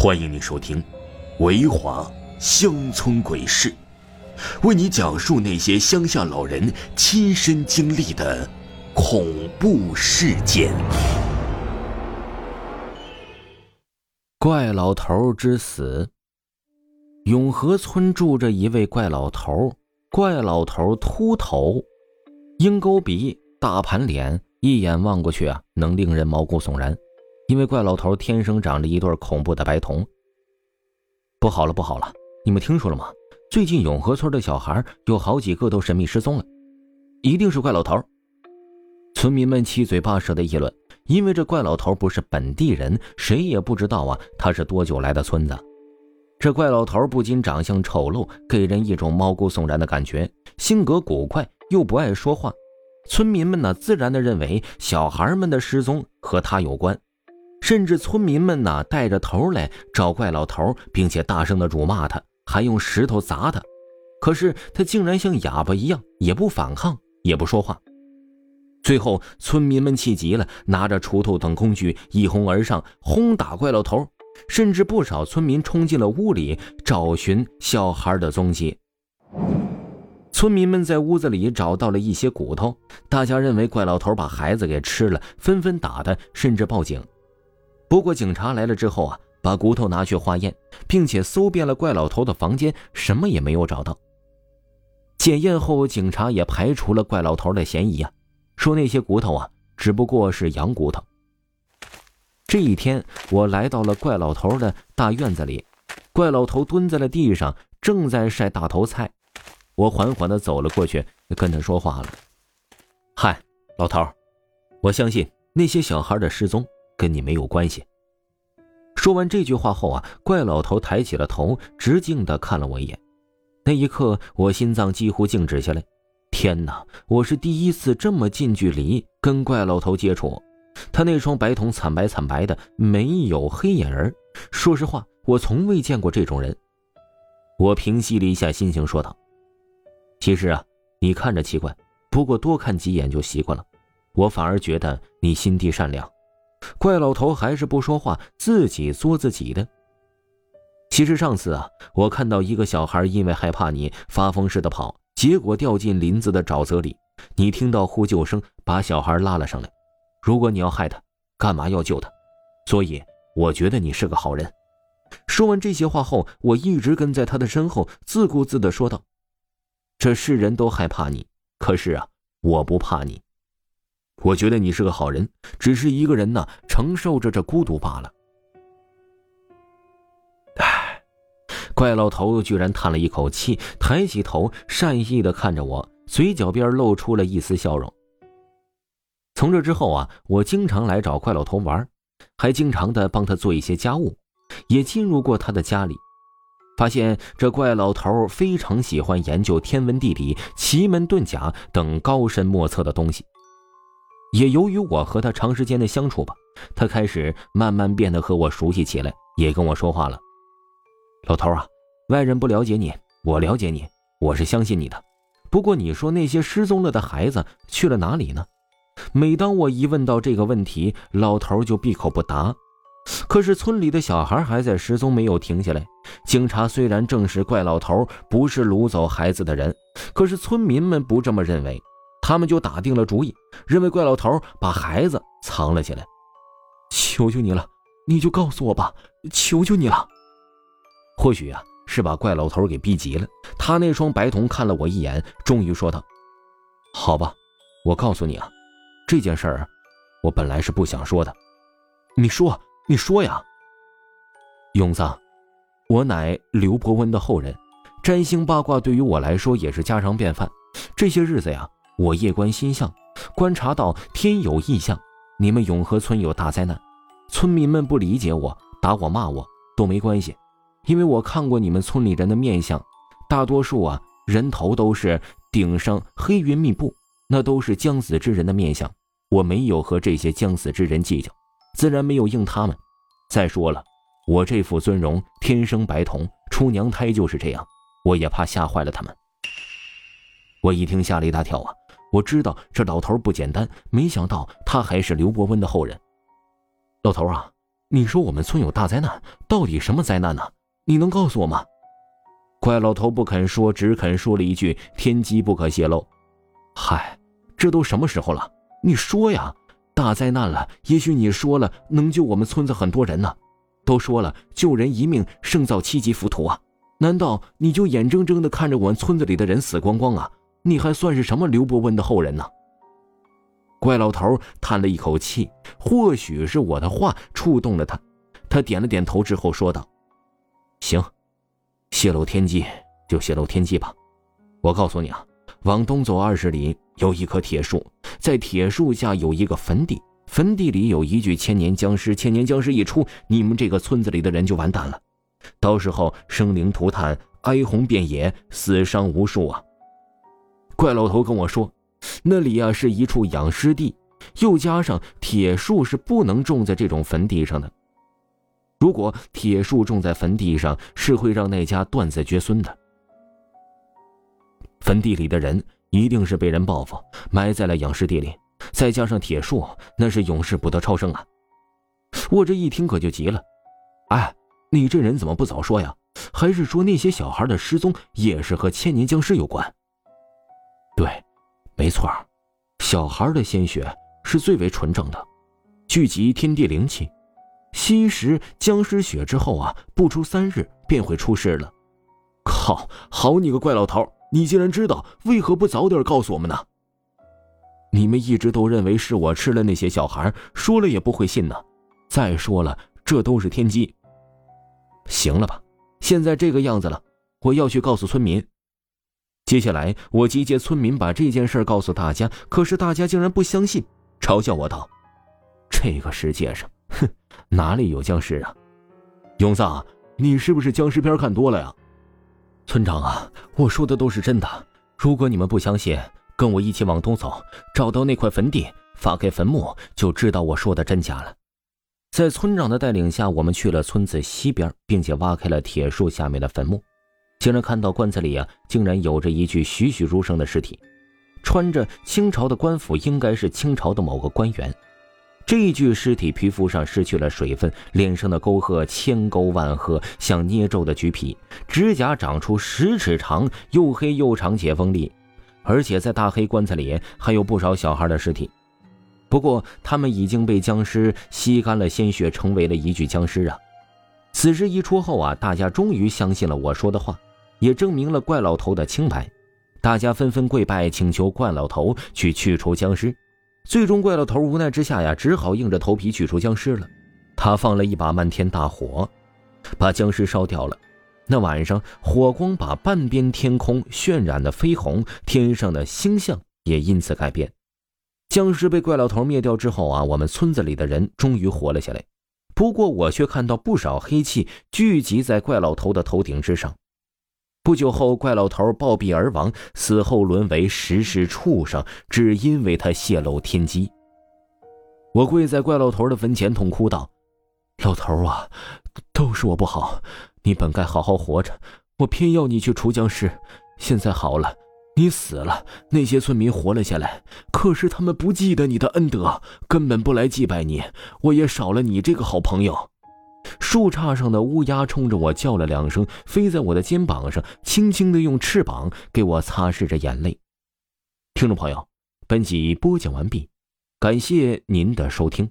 欢迎你收听《维华乡村鬼事》，为你讲述那些乡下老人亲身经历的恐怖事件。怪老头之死。永和村住着一位怪老头，怪老头秃头，鹰钩鼻，大盘脸，一眼望过去啊，能令人毛骨悚然。因为怪老头天生长着一对恐怖的白瞳。不好了，不好了！你们听说了吗？最近永和村的小孩有好几个都神秘失踪了，一定是怪老头。村民们七嘴八舌的议论，因为这怪老头不是本地人，谁也不知道啊他是多久来的村子。这怪老头不仅长相丑陋，给人一种毛骨悚然的感觉，性格古怪又不爱说话。村民们呢，自然的认为小孩们的失踪和他有关。甚至村民们呢，带着头来找怪老头，并且大声的辱骂他，还用石头砸他。可是他竟然像哑巴一样，也不反抗，也不说话。最后，村民们气急了，拿着锄头等工具一哄而上，轰打怪老头。甚至不少村民冲进了屋里，找寻小孩的踪迹。村民们在屋子里找到了一些骨头，大家认为怪老头把孩子给吃了，纷纷打他，甚至报警。不过警察来了之后啊，把骨头拿去化验，并且搜遍了怪老头的房间，什么也没有找到。检验后，警察也排除了怪老头的嫌疑啊，说那些骨头啊只不过是羊骨头。这一天，我来到了怪老头的大院子里，怪老头蹲在了地上，正在晒大头菜。我缓缓地走了过去，跟他说话了：“嗨，老头，我相信那些小孩的失踪。”跟你没有关系。说完这句话后啊，怪老头抬起了头，直径的看了我一眼。那一刻，我心脏几乎静止下来。天哪，我是第一次这么近距离跟怪老头接触。他那双白瞳惨白惨白的，没有黑眼仁。说实话，我从未见过这种人。我平息了一下心情，说道：“其实啊，你看着奇怪，不过多看几眼就习惯了。我反而觉得你心地善良。”怪老头还是不说话，自己做自己的。其实上次啊，我看到一个小孩因为害怕你发疯似的跑，结果掉进林子的沼泽里。你听到呼救声，把小孩拉了上来。如果你要害他，干嘛要救他？所以我觉得你是个好人。说完这些话后，我一直跟在他的身后，自顾自的说道：“这世人都害怕你，可是啊，我不怕你。”我觉得你是个好人，只是一个人呢，承受着这孤独罢了。唉，怪老头居然叹了一口气，抬起头，善意的看着我，嘴角边露出了一丝笑容。从这之后啊，我经常来找怪老头玩，还经常的帮他做一些家务，也进入过他的家里，发现这怪老头非常喜欢研究天文地理、奇门遁甲等高深莫测的东西。也由于我和他长时间的相处吧，他开始慢慢变得和我熟悉起来，也跟我说话了。老头啊，外人不了解你，我了解你，我是相信你的。不过你说那些失踪了的孩子去了哪里呢？每当我一问到这个问题，老头就闭口不答。可是村里的小孩还在失踪，没有停下来。警察虽然证实怪老头不是掳走孩子的人，可是村民们不这么认为。他们就打定了主意，认为怪老头把孩子藏了起来。求求你了，你就告诉我吧，求求你了。或许啊，是把怪老头给逼急了。他那双白瞳看了我一眼，终于说道：“好吧，我告诉你啊，这件事儿，我本来是不想说的。你说，你说呀。”勇子，我乃刘伯温的后人，占星八卦对于我来说也是家常便饭。这些日子呀。我夜观星象，观察到天有异象，你们永和村有大灾难。村民们不理解我，打我骂我都没关系，因为我看过你们村里人的面相，大多数啊人头都是顶上黑云密布，那都是将死之人的面相。我没有和这些将死之人计较，自然没有应他们。再说了，我这副尊容天生白瞳，出娘胎就是这样，我也怕吓坏了他们。我一听吓了一大跳啊！我知道这老头不简单，没想到他还是刘伯温的后人。老头啊，你说我们村有大灾难，到底什么灾难呢？你能告诉我吗？怪老头不肯说，只肯说了一句：“天机不可泄露。”嗨，这都什么时候了？你说呀！大灾难了，也许你说了能救我们村子很多人呢。都说了，救人一命胜造七级浮屠啊！难道你就眼睁睁的看着我们村子里的人死光光啊？你还算是什么刘伯温的后人呢？怪老头叹了一口气，或许是我的话触动了他，他点了点头之后说道：“行，泄露天机就泄露天机吧。我告诉你啊，往东走二十里有一棵铁树，在铁树下有一个坟地。”坟地里有一具千年僵尸，千年僵尸一出，你们这个村子里的人就完蛋了，到时候生灵涂炭，哀鸿遍野，死伤无数啊！怪老头跟我说，那里啊是一处养尸地，又加上铁树是不能种在这种坟地上的，如果铁树种在坟地上，是会让那家断子绝孙的。坟地里的人一定是被人报复，埋在了养尸地里。再加上铁树，那是永世不得超生啊！我这一听可就急了，哎，你这人怎么不早说呀？还是说那些小孩的失踪也是和千年僵尸有关？对，没错，小孩的鲜血是最为纯正的，聚集天地灵气，吸食僵尸血之后啊，不出三日便会出事了。靠！好你个怪老头，你竟然知道，为何不早点告诉我们呢？你们一直都认为是我吃了那些小孩，说了也不会信呢。再说了，这都是天机。行了吧，现在这个样子了，我要去告诉村民。接下来，我集结村民把这件事告诉大家，可是大家竟然不相信，嘲笑我道：“这个世界上，哼，哪里有僵尸啊？”永藏，你是不是僵尸片看多了呀？村长啊，我说的都是真的。如果你们不相信，跟我一起往东走，找到那块坟地，发开坟墓，就知道我说的真假了。在村长的带领下，我们去了村子西边，并且挖开了铁树下面的坟墓，竟然看到棺材里啊，竟然有着一具栩栩如生的尸体，穿着清朝的官服，应该是清朝的某个官员。这具尸体皮肤上失去了水分，脸上的沟壑千沟万壑，像捏皱的橘皮，指甲长出十尺长，又黑又长且锋利。而且在大黑棺材里还有不少小孩的尸体，不过他们已经被僵尸吸干了鲜血，成为了一具僵尸啊！此事一出后啊，大家终于相信了我说的话，也证明了怪老头的清白，大家纷纷跪拜，请求怪老头去去除僵尸。最终，怪老头无奈之下呀，只好硬着头皮去除僵尸了。他放了一把漫天大火，把僵尸烧掉了。那晚上，火光把半边天空渲染的绯红，天上的星象也因此改变。僵尸被怪老头灭掉之后啊，我们村子里的人终于活了下来。不过，我却看到不少黑气聚集在怪老头的头顶之上。不久后，怪老头暴毙而亡，死后沦为食尸畜生，只因为他泄露天机。我跪在怪老头的坟前，痛哭道：“老头啊，都是我不好。”你本该好好活着，我偏要你去除僵尸。现在好了，你死了，那些村民活了下来，可是他们不记得你的恩德，根本不来祭拜你，我也少了你这个好朋友。树杈上的乌鸦冲着我叫了两声，飞在我的肩膀上，轻轻的用翅膀给我擦拭着眼泪。听众朋友，本集播讲完毕，感谢您的收听。